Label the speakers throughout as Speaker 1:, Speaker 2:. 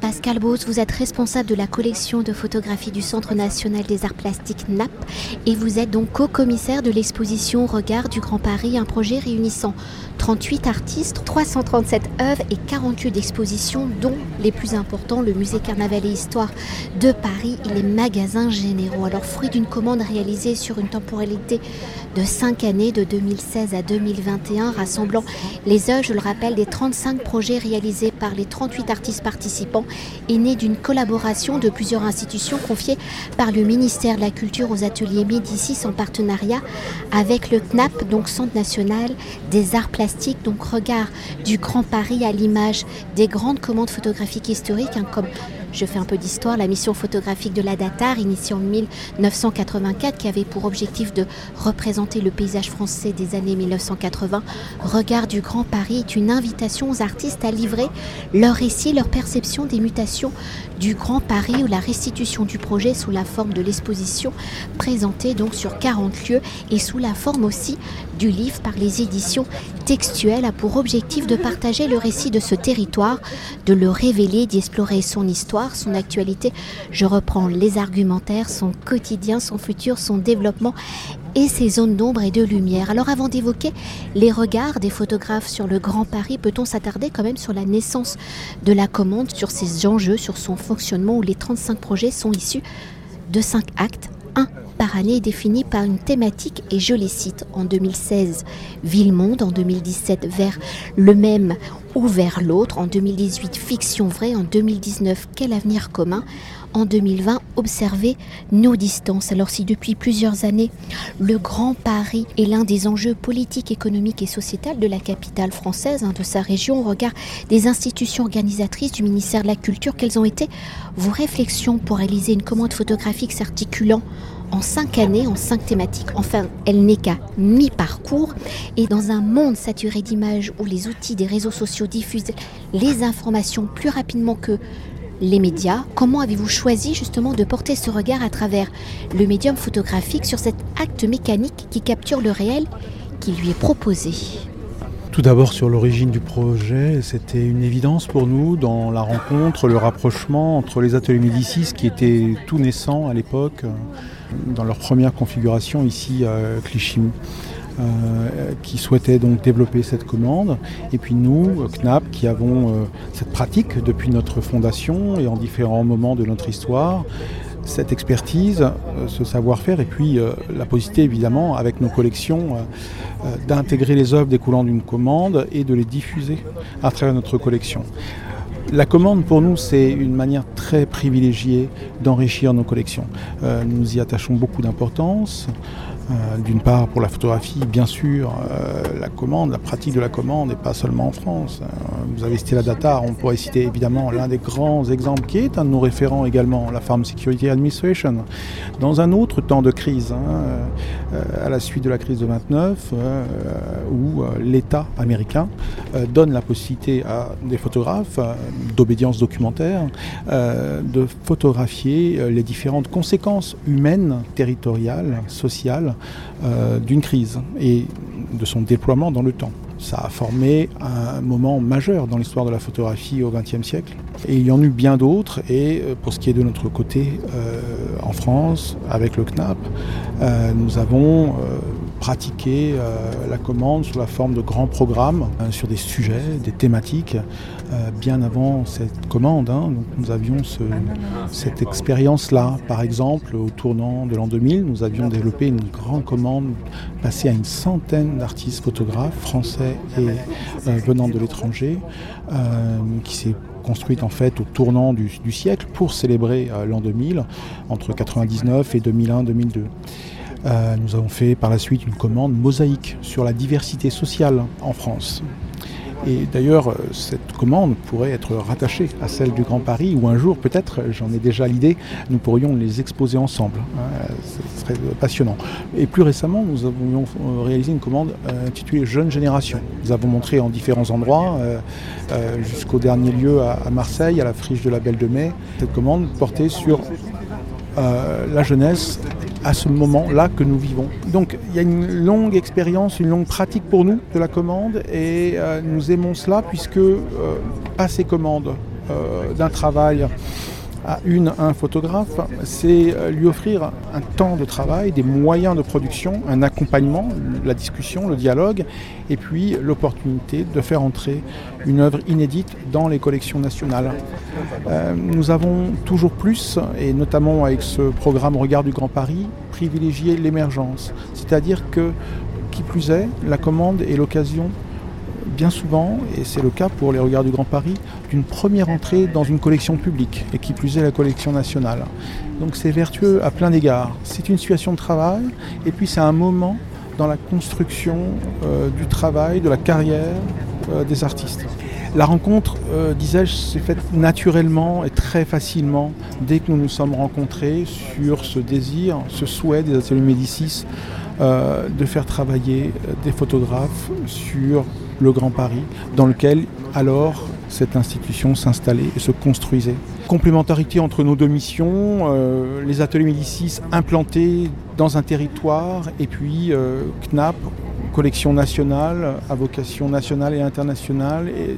Speaker 1: Pascal Bose, vous êtes responsable de la collection de photographie du Centre national des arts plastiques NAP et vous êtes donc co-commissaire de l'exposition Regard du Grand Paris, un projet réunissant 38 artistes, 337 œuvres et 48 d'expositions, dont les plus importants, le musée Carnaval et Histoire de Paris et les magasins généraux. Alors, fruit d'une commande réalisée sur une temporalité de 5 années, de 2016 à 2021, rassemblant les œuvres, je le rappelle, des 35 projets réalisés par les 38 artistes participants, est né d'une collaboration de plusieurs institutions confiées par le ministère de la Culture aux ateliers Médicis en partenariat avec le CNAP, donc Centre national des arts plastiques, donc regard du Grand Paris à l'image des grandes commandes photographiques historiques, hein, comme je fais un peu d'histoire, la mission photographique de la Datar, initiée en 1984, qui avait pour objectif de représenter le paysage français des années 1980. Regard du Grand Paris est une invitation aux artistes à livrer leur récit, leur perception des mutations du Grand Paris ou la restitution du projet sous la forme de l'exposition présentée donc sur 40 lieux et sous la forme aussi du livre par les éditions textuelles a pour objectif de partager le récit de ce territoire, de le révéler, d'explorer son histoire, son actualité. Je reprends les argumentaires, son quotidien, son futur, son développement et ses zones d'ombre et de lumière. Alors avant d'évoquer les regards des photographes sur le Grand Paris, peut-on s'attarder quand même sur la naissance de la commande, sur ses enjeux, sur son fonctionnement où les 35 projets sont issus de 5 actes, un par année définis par une thématique et je les cite. En 2016 Ville-Monde, en 2017 vers le même ou vers l'autre, en 2018 Fiction vraie, en 2019 Quel avenir commun, en 2020 observer nos distances. Alors si depuis plusieurs années, le Grand Paris est l'un des enjeux politiques, économiques et sociétals de la capitale française, hein, de sa région, au regard des institutions organisatrices du ministère de la Culture, quelles ont été vos réflexions pour réaliser une commande photographique s'articulant en cinq années, en cinq thématiques. Enfin, elle n'est qu'à mi-parcours. Et dans un monde saturé d'images où les outils des réseaux sociaux diffusent les informations plus rapidement que les médias, comment avez-vous choisi justement de porter ce regard à travers le médium photographique sur cet acte mécanique qui capture le réel qui lui est proposé?
Speaker 2: Tout d'abord sur l'origine du projet, c'était une évidence pour nous dans la rencontre, le rapprochement entre les ateliers Médicis qui étaient tout naissants à l'époque, dans leur première configuration ici à Clichy. Euh, qui souhaitaient donc développer cette commande. Et puis nous, CNAP, qui avons euh, cette pratique depuis notre fondation et en différents moments de notre histoire, cette expertise, euh, ce savoir-faire et puis la possibilité évidemment avec nos collections d'intégrer les œuvres découlant d'une commande et de les diffuser à travers notre collection. La commande pour nous c'est une manière très privilégiée d'enrichir nos collections. nous y attachons beaucoup d'importance. Euh, d'une part pour la photographie, bien sûr, euh, la commande, la pratique de la commande, et pas seulement en France. Euh, vous avez cité la data, on pourrait citer évidemment l'un des grands exemples qui est un de nos référents également, la Farm Security Administration. Dans un autre temps de crise, hein, à la suite de la crise de 29, où l'État américain donne la possibilité à des photographes d'obédience documentaire de photographier les différentes conséquences humaines, territoriales, sociales euh, d'une crise et de son déploiement dans le temps. Ça a formé un moment majeur dans l'histoire de la photographie au XXe siècle. Et il y en a eu bien d'autres. Et euh, pour ce qui est de notre côté, euh, en France, avec le CNAP, nous avons pratiqué la commande sous la forme de grands programmes sur des sujets, des thématiques euh, bien avant cette commande. Hein. nous avions cette expérience-là. Par exemple, au tournant de l'an 2000, nous avions développé une grande commande passée à une centaine d'artistes photographes français et euh, venant de l'étranger, euh, qui s'est construite en fait au tournant du, siècle pour célébrer l'an 2000 entre 99 et 2001-2002. nous avons fait par la suite une commande mosaïque sur la diversité sociale en France. Et d'ailleurs, euh, cette commande pourrait être rattachée à celle du Grand Paris, où un jour, peut-être, j'en ai déjà l'idée, nous pourrions les exposer ensemble. Hein, ce serait passionnant. Et plus récemment, nous avons euh, réalisé une commande euh, intitulée Jeune Génération. Nous avons montré en différents endroits, jusqu'au dernier lieu à Marseille, à la friche de la Belle de Mai, cette commande portée sur euh, la jeunesse à ce moment-là que nous vivons. Donc il y a une longue expérience, une longue pratique pour nous de la commande et euh, nous aimons cela puisque euh, passer commande d'un travail à une, un photographe, c'est euh, lui offrir un temps de travail, des moyens de production, un accompagnement, la discussion, le dialogue, et puis l'opportunité de faire entrer une œuvre inédite dans les collections nationales. Euh, nous avons toujours plus, et notamment avec ce programme Regard du Grand Paris, privilégié l'émergence. C'est-à-dire que, qui plus est, la commande est l'occasion bien souvent, et c'est le cas pour les Regards du Grand Paris, d'une première entrée dans une collection publique, et qui plus est la collection nationale. Donc c'est vertueux à plein d'égards. C'est une situation de travail, et puis c'est un moment dans la construction euh, du travail, de la carrière euh, des artistes. La rencontre, euh, disais-je, s'est faite naturellement et très facilement dès que nous nous sommes rencontrés sur ce désir, ce souhait des ateliers Médicis de faire travailler des photographes sur le Grand Paris, dans lequel alors cette institution s'installait et se construisait. Complémentarité entre nos deux missions, euh, les ateliers Médicis implantés dans un territoire et puis euh, CNAP, collection nationale à vocation nationale et internationale, euh,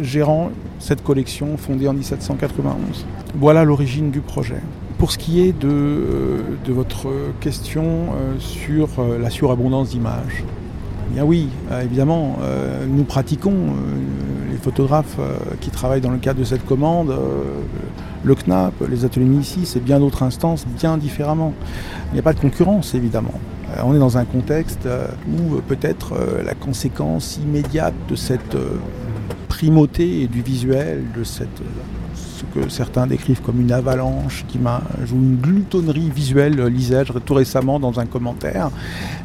Speaker 2: gérant cette collection fondée en 1791. Voilà l'origine du projet. Pour ce qui est de votre question sur la surabondance d'images, Bien oui, euh, évidemment, euh, nous pratiquons, euh, les photographes qui travaillent dans le cadre de cette commande, le CNAP, les ateliers Médicis et bien d'autres instances, bien différemment. Il n'y a pas de concurrence, évidemment. on est dans un contexte où peut-être la conséquence immédiate de cette primauté du visuel, de cette que certains décrivent comme une avalanche qui m'a ou une gloutonnerie visuelle, euh, lisais-je tout récemment dans un commentaire.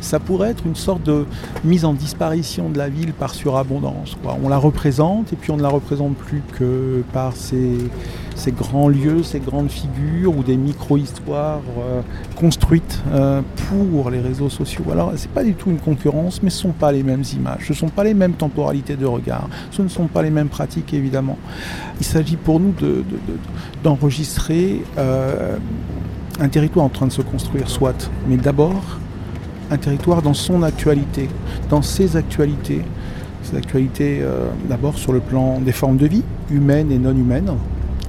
Speaker 2: Ça pourrait être une sorte de mise en disparition de la ville par surabondance. On la représente et puis on ne la représente plus que par ces ces grands lieux, ces grandes figures ou des micro-histoires euh, construites euh, pour les réseaux sociaux. Alors, ce n'est pas du tout une concurrence, mais ce ne sont pas les mêmes images, ce ne sont pas les mêmes temporalités de regard, ce ne sont pas les mêmes pratiques, évidemment. Il s'agit pour nous d'enregistrer euh, un territoire en train de se construire, soit, mais d'abord un territoire dans son actualité, dans ses actualités. Ses actualités d'abord sur le plan des formes de vie, humaines et non humaines,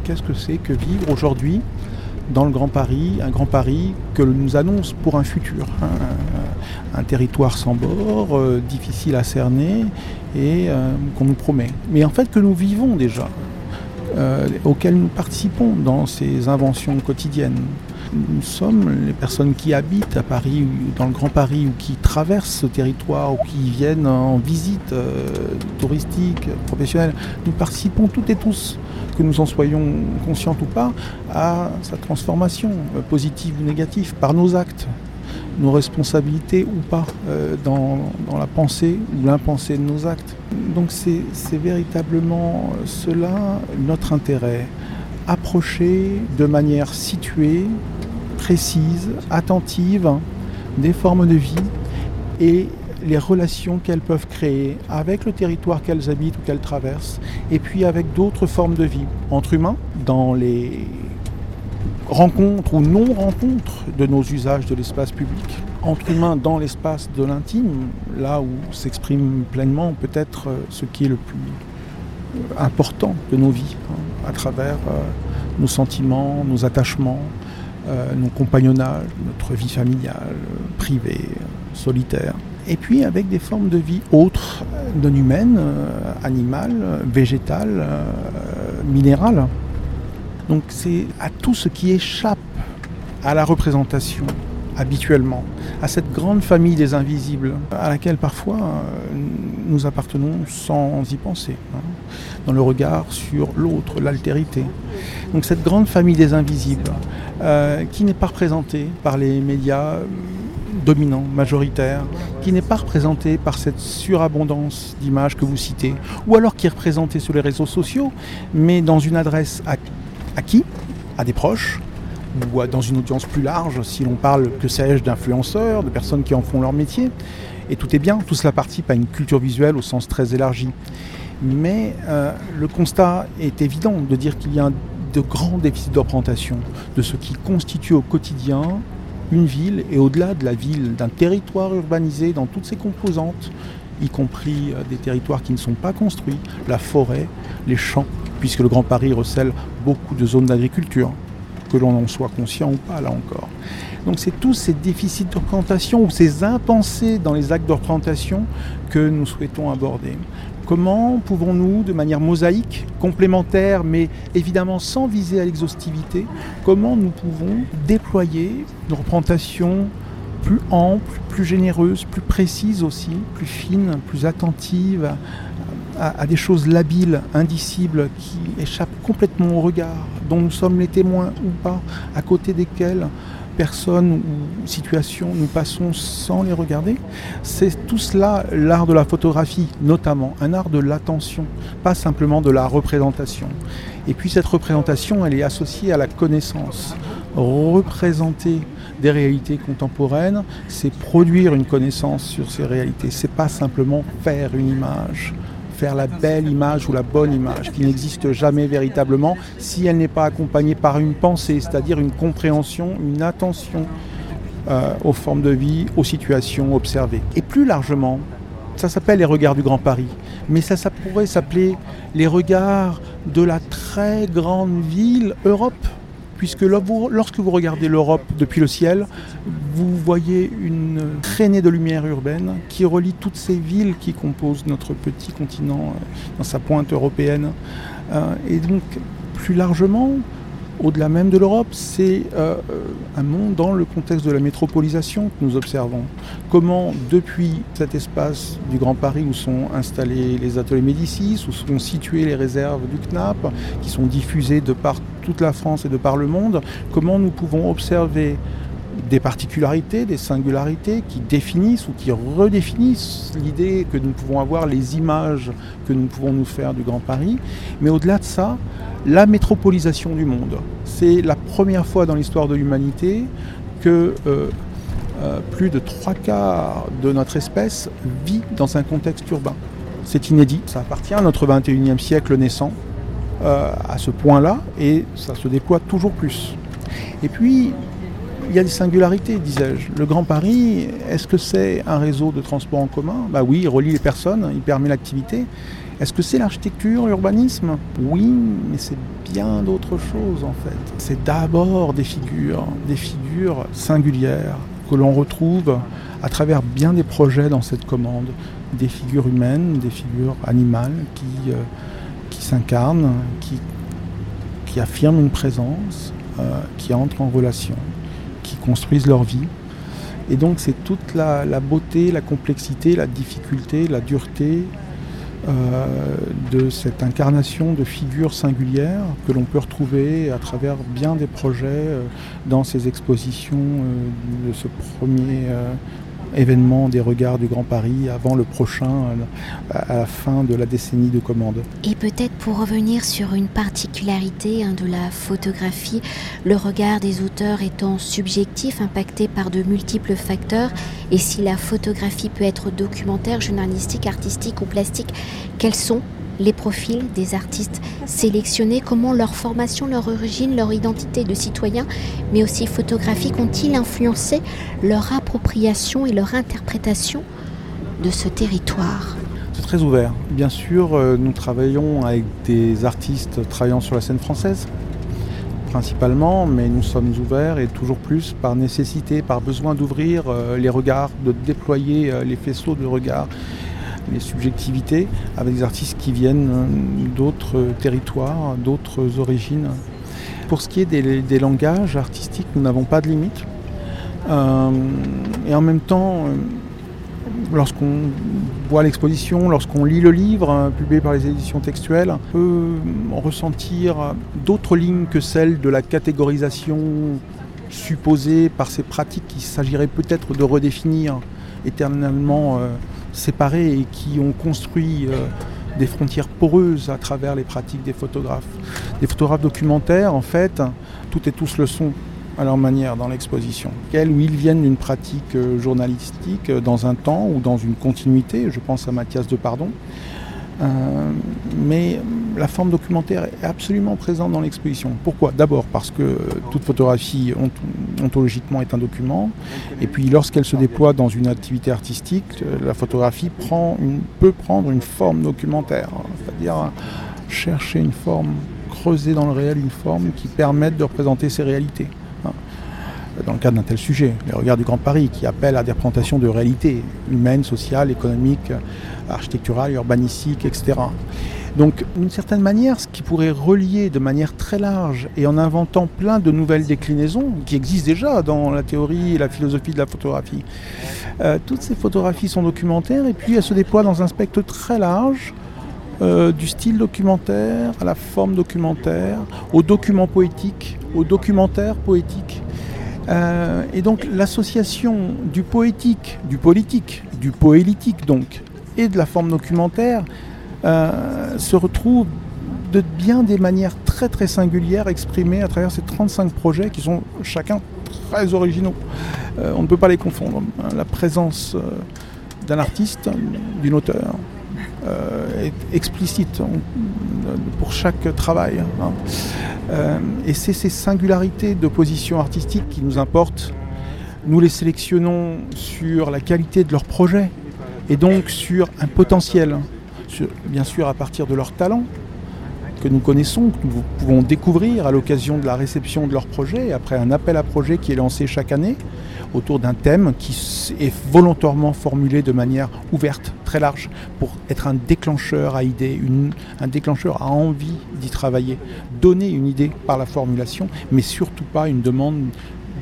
Speaker 2: qu'est-ce que c'est que vivre aujourd'hui dans le Grand Paris, un Grand Paris que nous annonce pour un futur, hein, un, territoire sans bord, euh, difficile à cerner et euh, qu'on nous promet. Mais en fait que nous vivons déjà, euh, auquel nous participons dans ces inventions quotidiennes. Nous sommes les personnes qui habitent à Paris, dans le Grand Paris, ou qui traversent ce territoire, ou qui viennent en visite touristique, professionnelle. Nous participons toutes et tous que nous en soyons conscients ou pas, à sa transformation, euh, positive ou négative, par nos actes, nos responsabilités ou pas euh, dans, la pensée ou l'impensée de nos actes. Donc c'est véritablement euh, cela notre intérêt, approcher de manière située, précise, attentive des formes de vie et les relations qu'elles peuvent créer avec le territoire qu'elles habitent ou qu'elles traversent, et puis avec d'autres formes de vie, entre humains, dans les rencontres ou non-rencontres de nos usages de l'espace public, entre humains dans l'espace de l'intime, là où s'exprime pleinement peut-être euh, ce qui est le plus euh, important de nos vies, hein, à travers euh, nos sentiments, nos attachements, nos compagnonnages, notre vie familiale, privée, solitaire et puis avec des formes de vie autres, non humaines, euh, animales, végétales, euh, minérales. Donc c'est à tout ce qui échappe à la représentation habituellement, à cette grande famille des invisibles, à laquelle parfois euh, nous appartenons sans y penser, hein, dans le regard sur l'autre, l'altérité. Donc cette grande famille des invisibles, qui n'est pas représentée par les médias dominant, majoritaire, qui n'est pas représenté par cette surabondance d'images que vous citez, ou alors qui est représenté sur les réseaux sociaux, mais dans une adresse à, qui? À des proches ou dans une audience plus large, si l'on parle, que sais-je, d'influenceurs, de personnes qui en font leur métier. Et tout est bien, tout cela participe à une culture visuelle au sens très élargi. Mais euh, le constat est évident de dire qu'il y a de grands déficits de représentation de ce qui constitue au quotidien une ville et au-delà de la ville, d'un territoire urbanisé dans toutes ses composantes, y compris euh, des territoires qui ne sont pas construits, la forêt, les champs, puisque le Grand Paris recèle beaucoup de zones d'agriculture, que l'on en soit conscient ou pas là encore. Donc c'est tous ces déficits de représentation ou ces impensés dans les actes de représentation que nous souhaitons aborder. Comment pouvons-nous, de manière mosaïque, complémentaire, mais évidemment sans viser à l'exhaustivité, comment nous pouvons déployer une représentation plus ample, plus généreuse, plus précise aussi, plus fine, plus attentive à, des choses labiles, indicibles, qui échappent complètement au regard, dont nous sommes les témoins ou pas, à côté desquels personnes ou situations nous passons sans les regarder. C'est tout cela l'art de la photographie, notamment, un art de l'attention, pas simplement de la représentation. Et puis cette représentation, elle est associée à la connaissance. Représenter des réalités contemporaines, c'est produire une connaissance sur ces réalités. C'est pas simplement faire une image faire la belle image ou la bonne image, qui n'existe jamais véritablement si elle n'est pas accompagnée par une pensée, c'est-à-dire une compréhension, une attention euh, aux formes de vie, aux situations observées. Et plus largement, ça s'appelle les regards du Grand Paris, mais ça, ça pourrait s'appeler les regards de la très grande ville Europe puisque lorsque vous regardez l'Europe depuis le ciel, vous voyez une traînée de lumière urbaine qui relie toutes ces villes qui composent notre petit continent euh, dans sa pointe européenne. Euh, et donc, plus largement, au-delà même de l'Europe, c'est euh, un monde dans le contexte de la métropolisation que nous observons. Comment, depuis cet espace du Grand Paris où sont installés les ateliers Médicis, où sont situées les réserves du CNAP, qui sont diffusées de par toute la France et de par le monde, comment nous pouvons observer des particularités, des singularités qui définissent ou qui redéfinissent l'idée que nous pouvons avoir, les images que nous pouvons nous faire du Grand Paris. Mais au-delà de ça, la métropolisation du monde. C'est la première fois dans l'histoire de l'humanité que euh, euh, plus de trois quarts de notre espèce vit dans un contexte urbain. C'est inédit, ça appartient à notre 21e siècle naissant euh, à ce point-là et ça se déploie toujours plus. Et puis, il y a des singularités, disais-je. Le Grand Paris, est-ce que c'est un réseau de transport en commun? Bah oui, il relie les personnes, il permet l'activité. Est-ce que c'est l'architecture, l'urbanisme? Oui, mais c'est bien d'autres choses en fait. C'est d'abord des figures, des figures singulières que l'on retrouve à travers bien des projets dans cette commande. Des figures humaines, des figures animales qui, euh, qui s'incarnent, qui, affirment une présence, euh, qui entrent en relation, qui construisent leur vie. Et donc c'est toute la beauté, la complexité, la difficulté, la dureté, euh, de cette incarnation de figures singulières que l'on peut retrouver à travers bien des projets euh, dans ces expositions euh, de ce premier événement des regards du Grand Paris avant le prochain à la fin de la décennie de commande.
Speaker 1: Et peut-être pour revenir sur une particularité hein, de la photographie, le regard des auteurs étant subjectif, impacté par de multiples facteurs, et si la photographie peut être documentaire, journalistique, artistique ou plastique, quels sont les profils des artistes sélectionnés, comment leur formation, leur origine, leur identité de citoyen, mais aussi photographique, ont-ils influencé leur appropriation et leur interprétation de ce territoire?
Speaker 2: C'est très ouvert. Bien sûr, euh, nous travaillons avec des artistes travaillant sur la scène française principalement, mais nous sommes ouverts et toujours plus par nécessité, par besoin d'ouvrir euh, les regards, de déployer euh, les faisceaux de regards les subjectivités avec des artistes qui viennent euh, d'autres territoires, d'autres origines. Pour ce qui est des, langages artistiques, nous n'avons pas de limite. Euh, et en même temps, euh, lorsqu'on voit l'exposition, lorsqu'on lit le livre publié par les éditions textuelles, on peut ressentir d'autres lignes que celles de la catégorisation supposée par ces pratiques qu'il s'agirait peut-être de redéfinir éternellement séparés et qui ont construit euh, des frontières poreuses à travers les pratiques des photographes. Des photographes documentaires, en fait, tout et tous le sont à leur manière dans l'exposition. Quels ou ils viennent d'une pratique euh, journalistique euh, dans un temps ou dans une continuité, je pense à Mathias de Pardon, Euh, mais la forme documentaire est absolument présente dans l'exposition. Pourquoi? D'abord parce que toute photographie ontologiquement est un document, et puis lorsqu'elle se déploie dans une activité artistique, la photographie peut prendre une forme documentaire, c'est-à-dire chercher une forme, creuser dans le réel une forme qui permette de représenter ces réalités dans le cadre d'un tel sujet, les regards du Grand Paris, qui appellent à des représentations de réalités humaines, sociales, économiques, architecturales, urbanistiques, etc. Donc, d'une certaine manière, ce qui pourrait relier de manière très large et en inventant plein de nouvelles déclinaisons qui existent déjà dans la théorie et la philosophie de la photographie, euh, toutes ces photographies sont documentaires et puis elles se déploient dans un spectre très large. Euh, du style documentaire à la forme documentaire, au document poétique, au documentaire poétique. Euh, et donc l'association du poétique, du politique, du poélitique donc, et de la forme documentaire euh, se retrouve de bien des manières très très singulières exprimées à travers ces 35 projets qui sont chacun très originaux. Euh, on ne peut pas les confondre. La présence d'un artiste, d'une auteur, est explicite pour chaque travail. Hein. Euh, et c'est ces singularités de position artistique qui nous importent. Nous les sélectionnons sur la qualité de leur projet et donc sur un potentiel, bien sûr à partir de leur talent que nous connaissons, que nous pouvons découvrir à l'occasion de la réception de leur projet, après un appel à projet qui est lancé chaque année autour d'un thème qui est volontairement formulé de manière ouverte, très large, pour être un déclencheur à idées, un déclencheur à envie d'y travailler, donner une idée par la formulation, mais surtout pas une demande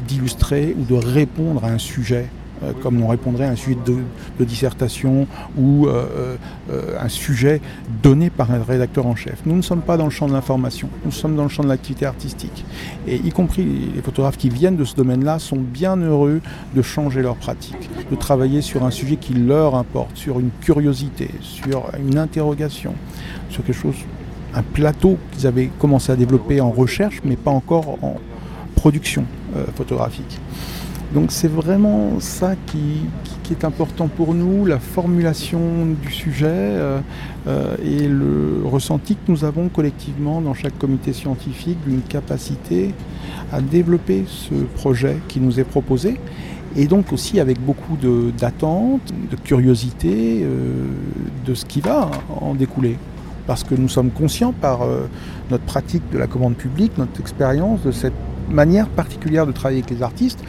Speaker 2: d'illustrer ou de répondre à un sujet euh, comme on répondrait à un sujet de, dissertation ou euh, euh, un sujet donné par un rédacteur en chef. Nous ne sommes pas dans le champ de l'information, nous sommes dans le champ de l'activité artistique. Et y compris les photographes qui viennent de ce domaine-là sont bien heureux de changer leur pratique, de travailler sur un sujet qui leur importe, sur une curiosité, sur une interrogation, sur quelque chose, un plateau qu'ils avaient commencé à développer en recherche, mais pas encore en production photographique. Donc c'est vraiment ça qui, est important pour nous, la formulation du sujet euh, euh, et le ressenti que nous avons collectivement dans chaque comité scientifique d'une capacité à développer ce projet qui nous est proposé et donc aussi avec beaucoup d'attente, de, curiosité euh, de ce qui va en découler. Parce que nous sommes conscients par notre pratique de la commande publique, notre expérience de cette manière particulière de travailler avec les artistes,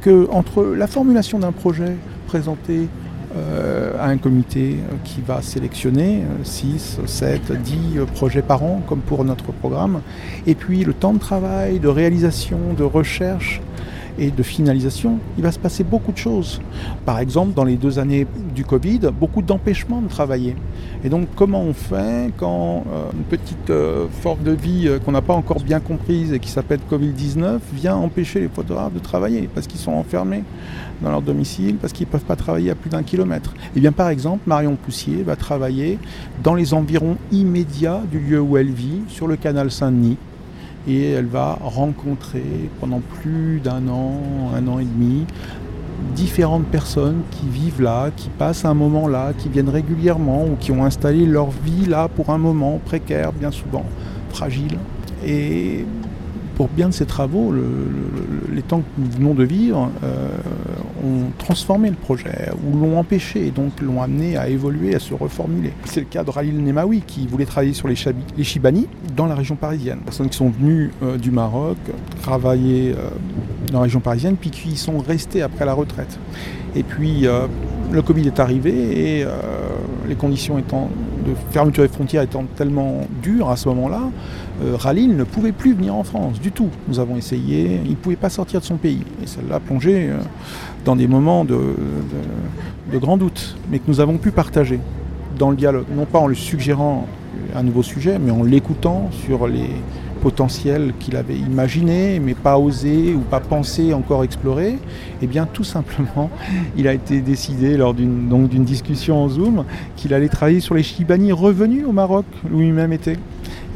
Speaker 2: que entre la formulation d'un projet présenté euh, à un comité euh, qui va sélectionner 6, 7, 10 projets par an, comme pour notre programme, et puis le temps de travail, de réalisation, de recherche et de finalisation, il va se passer beaucoup de choses. Par exemple, dans les deux années du Covid, beaucoup d'empêchements de travailler. Et donc, comment on fait quand euh, une petite euh, forme de vie euh, qu'on n'a pas encore bien comprise et qui s'appelle Covid-19 vient empêcher les photographes de travailler parce qu'ils sont enfermés dans leur domicile, parce qu'ils ne peuvent pas travailler à plus d'un kilomètre eh bien, par exemple, Marion Poussier va travailler dans les environs immédiats du lieu où elle vit, sur le canal Saint-Denis et elle va rencontrer pendant plus d'un an, un an et demi, différentes personnes qui vivent là, qui passent un moment là, qui viennent régulièrement ou qui ont installé leur vie là pour un moment précaire, bien souvent fragile. Et pour bien de ces travaux, les temps que nous venons de vivre euh, ont transformé le projet ou l'ont empêché et donc l'ont amené à évoluer, à se reformuler. C'est le cas de Ralil Nemawi qui voulait travailler sur les, Chibani dans la région parisienne. Personnes qui sont venues euh, du Maroc travailler euh, dans la région parisienne puis qui y sont restées après la retraite. Et puis le Covid est arrivé et les conditions étant de fermeture des frontières étant tellement dures à ce moment-là, euh, Ralil ne pouvait plus venir en France du tout. Nous avons essayé, il ne pouvait pas sortir de son pays. Et ça l'a plongé euh, dans des moments de, de, grand doute, mais que nous avons pu partager dans le dialogue, non pas en lui suggérant un nouveau sujet, mais en l'écoutant sur les potentiels qu'il avait imaginés, mais pas osé ou pas pensé encore explorer, eh bien tout simplement, il a été décidé lors d'une discussion en Zoom qu'il allait travailler sur les Chibani revenus au Maroc, où lui-même était.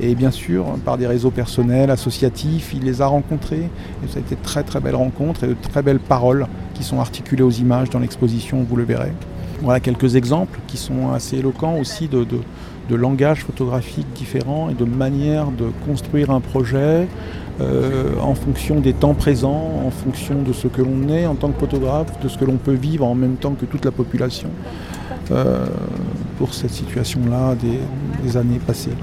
Speaker 2: Et bien sûr, par des réseaux personnels, associatifs, il les a rencontrés. Et ça a été de très très belles rencontres et de très belles paroles qui sont articulées aux images dans l'exposition, vous le verrez. Voilà quelques exemples qui sont assez éloquents aussi de, langage photographique différent et de manière de construire un projet euh, en fonction des temps présents, en fonction de ce que l'on est en tant que photographe, de ce que l'on peut vivre en même temps que toute la population euh, pour cette situation-là des années passées.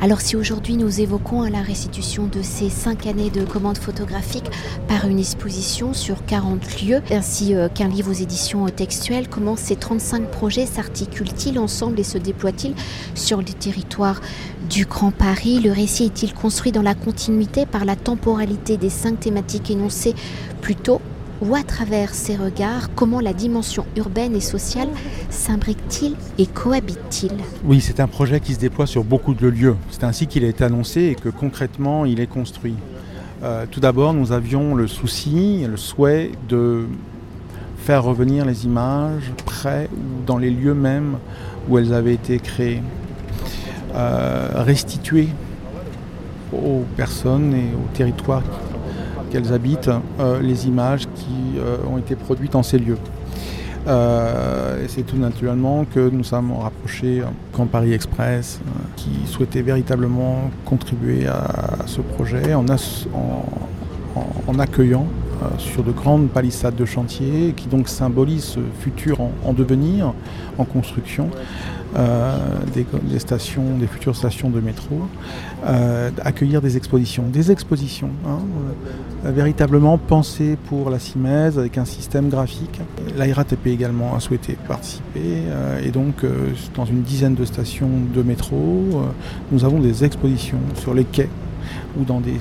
Speaker 1: Alors si aujourd'hui nous évoquons la restitution de ces cinq années de commandes photographiques par une exposition sur 40 lieux, ainsi euh, qu'un livre aux éditions textuelles, comment ces 35 projets s'articulent-ils ensemble et se déploient-ils sur le territoire du Grand Paris? Le récit est-il construit dans la continuité par la temporalité des cinq thématiques énoncées plus tôt? Ou à travers ces regards, comment la dimension urbaine et sociale s'imbrique-t-il et cohabite-t-il?
Speaker 2: Oui, c'est un projet qui se déploie sur beaucoup de lieux. C'est ainsi qu'il a été annoncé et que concrètement il est construit. Euh, tout d'abord, nous avions le souci, le souhait de faire revenir les images près ou dans les lieux mêmes où elles avaient été créées. Euh, restituer aux personnes et aux territoires qu'elles habitent euh, les images qui euh, ont été produites en ces lieux. Euh, c'est tout naturellement que nous sommes rapprochés Camp Paris Express, qui souhaitait véritablement contribuer à, ce projet en, accueillant sur de grandes palissades de chantier, qui donc symbolisent ce futur en devenir, en construction, euh, des, stations, des futures stations de métro, euh, accueillir des expositions. Des expositions, hein, euh, véritablement pensées pour la CIMES avec un système graphique. La RATP également a souhaité participer et donc dans une dizaine de stations de métro, nous avons des expositions sur les quais ou dans des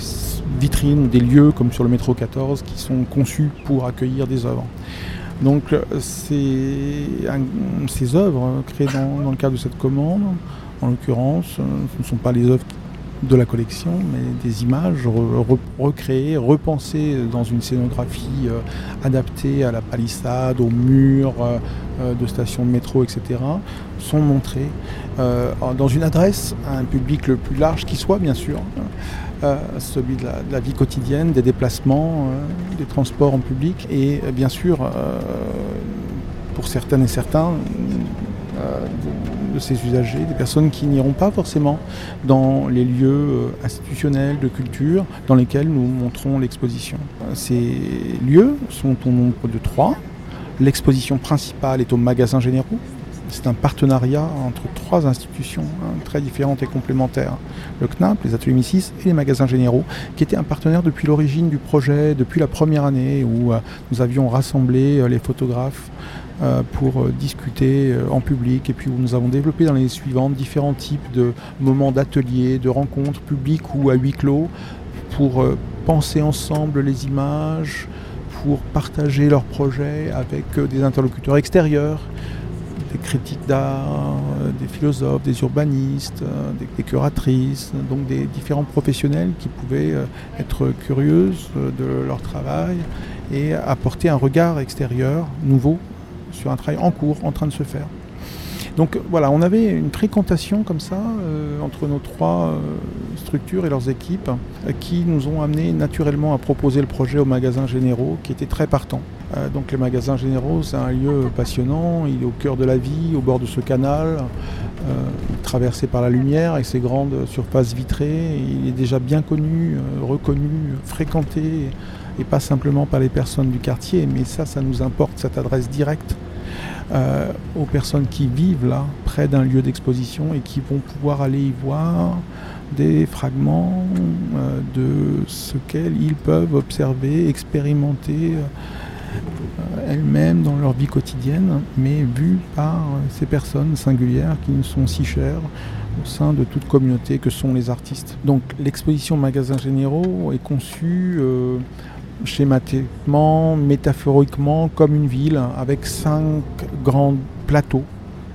Speaker 2: vitrines ou des lieux comme sur le métro 14 qui sont conçus pour accueillir des œuvres. Donc ces, ces œuvres créées dans, le cadre de cette commande, en l'occurrence, euh, ce ne sont pas les œuvres de la collection, mais des images recréées, repensées dans une scénographie euh, adaptée à la palissade, aux murs euh, de stations de métro, etc., sont montrées dans une adresse à un public le plus large qui soit, bien sûr. Euh, celui de la, vie quotidienne, des déplacements, euh, des transports en public et euh, bien sûr pour certaines et certains ces usagers, des personnes qui n'iront pas forcément dans les lieux institutionnels de culture dans lesquels nous montrons l'exposition. Ces lieux sont au nombre de trois. L'exposition principale est au magasin généraux, c'est un partenariat entre trois institutions hein, très différentes et complémentaires. Le CNAP, les ateliers MISIS et les magasins généraux, qui étaient un partenaire depuis l'origine du projet, depuis la première année où euh, nous avions rassemblé euh, les photographes euh, pour discuter en public. Et puis nous avons développé dans l'année suivante différents types de moments d'ateliers, de rencontres publiques ou à huis clos pour penser ensemble les images, pour partager leurs projets avec des interlocuteurs extérieurs des critiques d'art, euh, des philosophes, des urbanistes, euh, des, curatrices, donc des différents professionnels qui pouvaient euh, être curieuses de leur travail et apporter un regard extérieur nouveau sur un travail en cours, en train de se faire. Donc voilà, on avait une fréquentation comme ça entre nos trois structures et leurs équipes qui nous ont amené naturellement à proposer le projet aux magasins généraux qui étaient très partants. Euh, donc les magasins généraux, c'est un lieu passionnant, il est au cœur de la vie, au bord de ce canal, euh, traversé par la lumière avec ses grandes surfaces vitrées. Il est déjà bien connu, euh, reconnu, fréquenté, et pas simplement par les personnes du quartier, mais ça, ça nous importe, cette adresse directe aux personnes qui vivent là, près d'un lieu d'exposition, et qui vont pouvoir aller y voir des fragments de ce qu'ils peuvent observer, expérimenter euh, elles-mêmes dans leur vie quotidienne, mais vues par ces personnes singulières qui nous sont si chères au sein de toute communauté que sont les artistes. Donc l'exposition Magasins Généraux est conçue euh, schématiquement, métaphoriquement comme une ville avec cinq grands plateaux.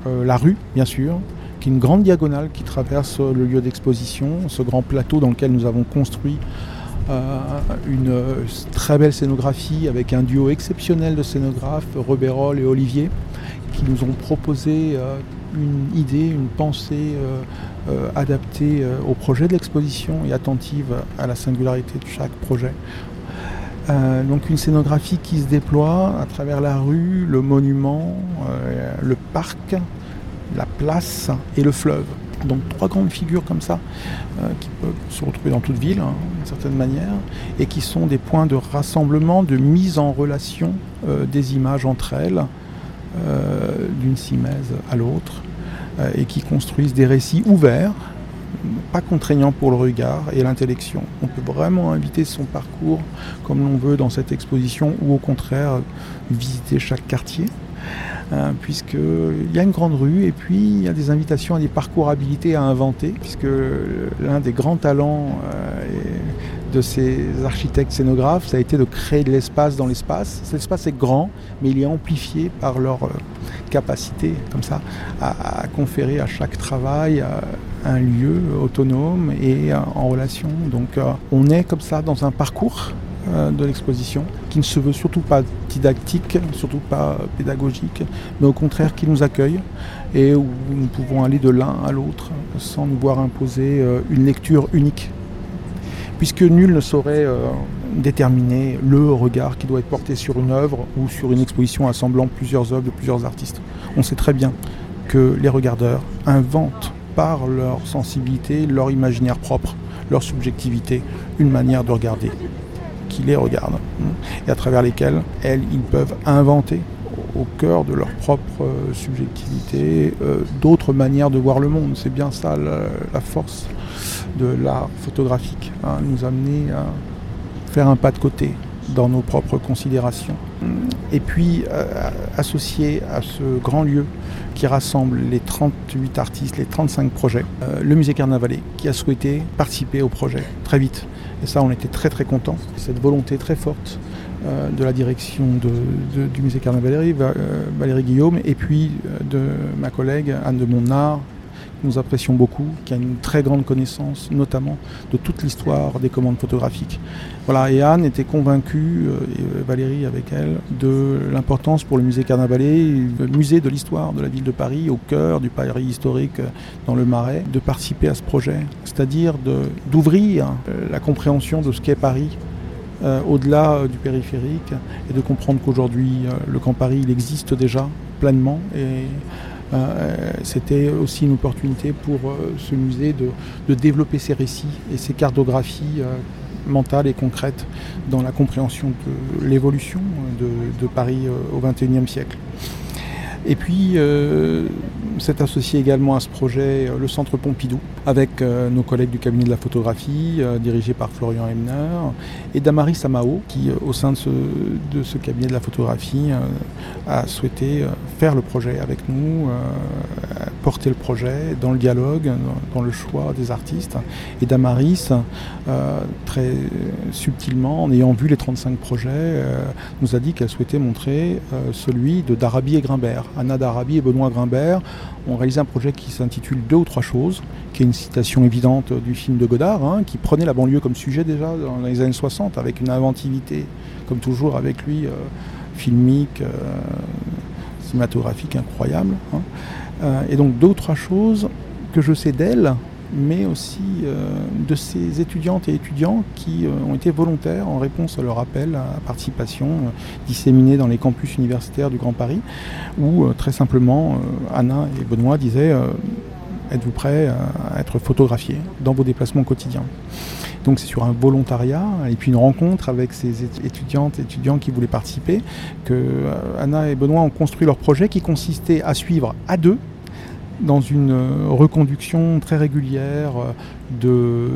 Speaker 2: Euh, la rue, bien sûr, qui est une grande diagonale qui traverse le lieu d'exposition, ce grand plateau dans lequel nous avons construit euh, une euh, très belle scénographie avec un duo exceptionnel de scénographes, Robérol et Olivier, qui nous ont proposé une idée, une pensée adaptée au projet de l'exposition et attentive à la singularité de chaque projet. Donc une scénographie qui se déploie à travers la rue, le monument, le parc, la place et le fleuve. Donc trois grandes figures comme ça, euh, qui peuvent se retrouver dans toute ville, hein, d'une certaine manière, et qui sont des points de rassemblement, de mise en relation euh, des images entre elles, euh, d'une simèse à l'autre, et qui construisent des récits ouverts, pas contraignants pour le regard et l'intellection. On peut vraiment inviter son parcours comme l'on veut dans cette exposition, ou au contraire visiter chaque quartier. Hein, puisqu'il y a une grande rue et puis il y a des invitations à des parcours habilités à inventer, puisque l'un des grands talents euh, de ces architectes scénographes, ça a été de créer de l'espace dans l'espace. Cet espace est grand, mais il est amplifié par leur euh, capacité, comme ça, à, conférer à chaque travail euh, un lieu autonome et en relation. Donc on est comme ça dans un parcours euh, de l'exposition, qui ne se veut surtout pas didactique, surtout pas pédagogique, mais au contraire qui nous accueille et où nous pouvons aller de l'un à l'autre sans nous voir imposer euh, une lecture unique. Puisque nul ne saurait euh, déterminer le regard qui doit être porté sur une œuvre ou sur une exposition assemblant plusieurs œuvres de plusieurs artistes. On sait très bien que les regardeurs inventent par leur sensibilité, leur imaginaire propre, leur subjectivité, une manière de regarder qui les regardent et à travers lesquels elles, ils peuvent inventer au cœur de leur propre euh, subjectivité euh, d'autres manières de voir le monde. C'est bien ça la, force de l'art photographique, hein, nous amener à faire un pas de côté dans nos propres considérations. Et puis, euh, associé à ce grand lieu qui rassemble les 38 artistes, les 35 projets, le musée Carnavalet, qui a souhaité participer au projet très vite. Et ça, on était très très contents. Cette volonté très forte euh, de la direction du musée Carnot Valérie, euh, Guillaume, et puis euh, de ma collègue Anne de Monard, nous apprécions beaucoup, qui a une très grande connaissance, notamment de toute l'histoire des commandes photographiques. Voilà, et Anne était convaincue, et Valérie avec elle, de l'importance pour le musée Carnavalet, le musée de l'histoire de la ville de Paris, au cœur du Paris historique dans le Marais, de participer à ce projet, c'est-à-dire d'ouvrir la compréhension de ce qu'est Paris euh, au-delà euh, du périphérique et de comprendre qu'aujourd'hui euh, le Grand Paris il existe déjà pleinement et c'était aussi une opportunité pour ce musée de, développer ses récits et ses cartographies mentales et concrètes dans la compréhension de l'évolution de, Paris au XXIe siècle. Et puis, s'est associé également à ce projet le Centre Pompidou, avec euh, nos collègues du cabinet de la photographie, euh, dirigé par Florian Emner, et Damari Samao, qui, euh, au sein de ce, cabinet de la photographie, a souhaité faire le projet avec nous, porter le projet dans le dialogue, dans, le choix des artistes. Et Damaris, très subtilement, en ayant vu les 35 projets, nous a dit qu'elle souhaitait montrer celui de Darabi et Grimbert. Anna Darabi et Benoît Grimbert ont réalisé un projet qui s'intitule Deux ou trois choses, qui est une citation évidente du film de Godard, hein, qui prenait la banlieue comme sujet déjà dans les années 60, avec une inventivité, comme toujours avec lui, euh, filmique, euh, cinématographique incroyable. Hein. Euh, et donc deux ou trois choses que je sais d'elle, mais aussi de ces étudiantes et étudiants qui ont été volontaires en réponse à leur appel à participation disséminée dans les campus universitaires du Grand Paris, où très simplement Anna et Benoît disaient êtes-vous prêt à être photographié dans vos déplacements quotidiens? Donc c'est sur un volontariat et puis une rencontre avec ces étudiantes et étudiants qui voulaient participer que euh, Anna et Benoît ont construit leur projet qui consistait à suivre à deux dans une euh, reconduction très régulière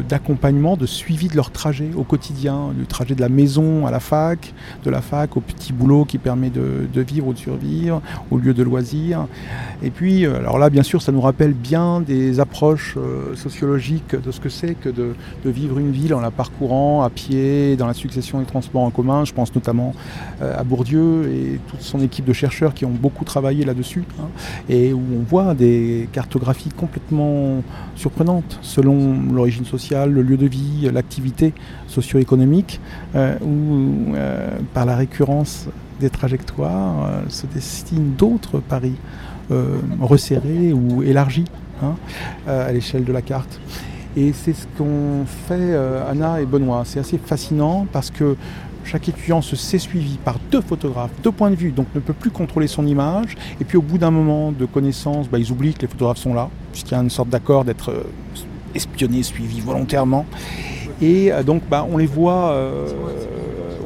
Speaker 2: d'accompagnement, de, suivi de leur trajet au quotidien, du trajet de la maison à la fac, de la fac au petit boulot qui permet de, vivre ou de survivre, au lieu de loisirs. Et puis, euh, alors là, bien sûr, ça nous rappelle bien des approches euh, sociologiques de ce que c'est que de, vivre une ville en la parcourant à pied, dans la succession des transports en commun. Je pense notamment euh, à Bourdieu et toute son équipe de chercheurs qui ont beaucoup travaillé là-dessus, hein, et où on voit des cartographies complètement surprenantes selon l'origine sociale, le lieu de vie, l'activité socio-économique, euh, où euh, par la récurrence des trajectoires euh, se destinent d'autres paris resserrés ou élargis hein, à l'échelle de la carte. Et c'est ce qu'ont fait Anna et Benoît. C'est assez fascinant parce que chaque étudiant se sait suivi par deux photographes, deux points de vue, donc ne peut plus contrôler son image. Et puis au bout d'un moment de connaissance, bah, ils oublient que les photographes sont là, puisqu'il y a une sorte d'accord d'être euh, espionné, suivi volontairement. Et euh, donc bah, on les voit. Euh,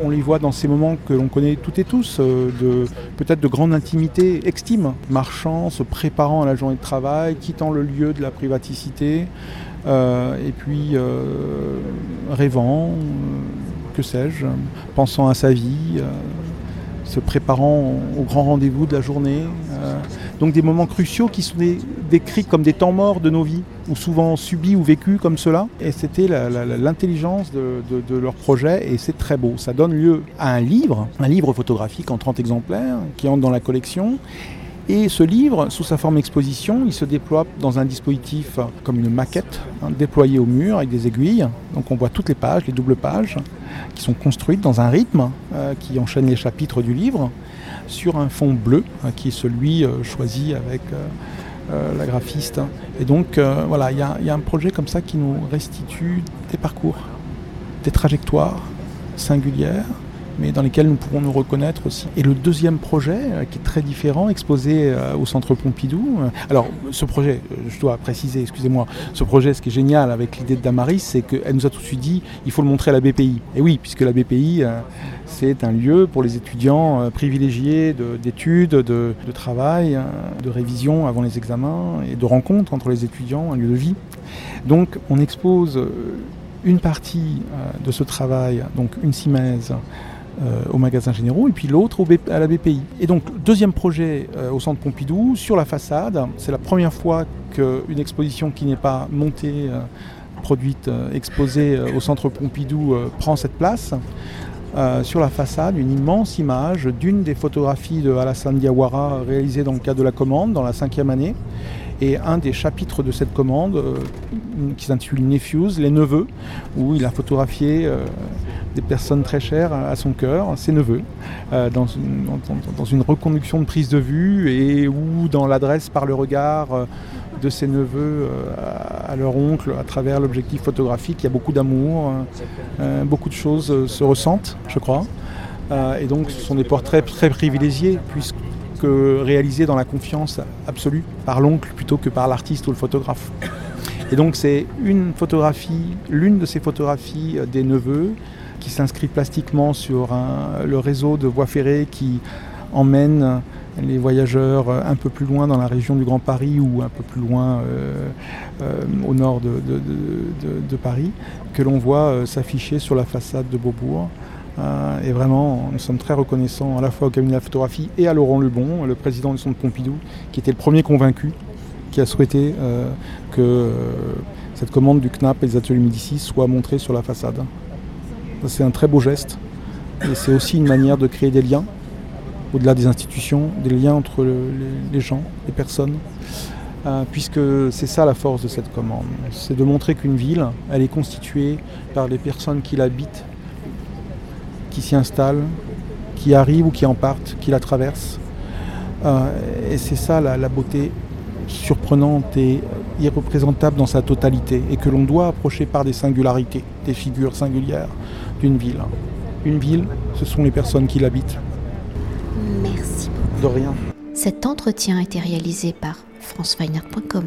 Speaker 2: on les voit dans ces moments que l'on connaît toutes et tous, de peut-être de grande intimité, extime, marchant, se préparant à la journée de travail, quittant le lieu de la privaticité, et puis rêvant, que sais-je, pensant à sa vie, euh, se préparant au grand rendez-vous de la journée. Donc des moments cruciaux qui sont décrits comme des temps morts de nos vies, ou souvent subis ou vécus comme cela. Et c'était l'intelligence de, leur projet, et c'est très beau. Ça donne lieu à un livre, un livre photographique en 30 exemplaires, qui entre dans la collection. Et ce livre, sous sa forme exposition, il se déploie dans un dispositif comme une maquette, hein, déployée au mur avec des aiguilles. Donc on voit toutes les pages, les doubles pages, qui sont construites dans un rythme euh, qui enchaîne les chapitres du livre, sur un fond bleu, hein, qui est celui euh, choisi avec euh, la graphiste. Et donc voilà, il y, a un projet comme ça qui nous restitue des parcours, des trajectoires singulières mais dans lesquels nous pourrons nous reconnaître aussi. Et le deuxième projet, euh, qui est très différent, exposé euh, au Centre Pompidou. Euh, alors, ce projet, je dois préciser, excusez-moi, ce projet, ce qui est génial avec l'idée de Damaris, c'est qu'elle nous a tout de suite dit, il faut le montrer à la BPI. Et oui, puisque la BPI, c'est un lieu pour les étudiants privilégiés d'études, de, de, travail, de révision avant les examens et de rencontres entre les étudiants, un lieu de vie. Donc, on expose une partie de ce travail, donc une simèse, euh, au magasin généraux et puis l'autre à la BPI. Et donc deuxième projet euh, au centre Pompidou sur la façade. C'est la première fois qu'une exposition qui n'est pas montée, euh, produite, exposée au centre Pompidou prend cette place. sur la façade, une immense image d'une des photographies de Alassane Diawara réalisées dans le cadre de la commande dans la cinquième année. Et un des chapitres de cette commande, qui s'intitule Nephews, les neveux, où il a photographié des personnes très chères à son cœur, ses neveux, euh, dans, une, dans, une, reconduction de prise de vue et ou dans l'adresse par le regard euh, de ses neveux euh, à leur oncle à travers l'objectif photographique. Il y a beaucoup d'amour, beaucoup de choses se ressentent, je crois. et donc ce sont des portraits très privilégiés puisque réalisés dans la confiance absolue par l'oncle plutôt que par l'artiste ou le photographe. Et donc c'est une photographie, l'une de ces photographies des neveux, qui s'inscrit plastiquement sur le réseau de voies ferrées qui emmène les voyageurs un peu plus loin dans la région du Grand Paris ou un peu plus loin euh, euh, au nord de, Paris, que l'on voit euh, s'afficher sur la façade de Beaubourg. Et vraiment, nous sommes très reconnaissants à la fois au cabinet de la photographie et à Laurent Lebon, le président du Centre Pompidou, qui était le premier convaincu, qui a souhaité que cette commande du CNAP et des ateliers Médicis soit montrée sur la façade. C'est un très beau geste. Et c'est aussi une manière de créer des liens, au-delà des institutions, des liens entre les, gens, les personnes. Euh, puisque c'est ça la force de cette commande. C'est de montrer qu'une ville, elle est constituée par les personnes qui l'habitent, qui s'y installent, qui arrivent ou qui en partent, qui la traversent. Euh, et c'est ça la, la, beauté surprenante et irreprésentable dans sa totalité, et que l'on doit approcher par des singularités, des figures singulières d'une ville. Une ville, ce sont les personnes qui l'habitent.
Speaker 1: Merci
Speaker 2: De rien.
Speaker 1: Cet entretien a été réalisé par franceweiner.com.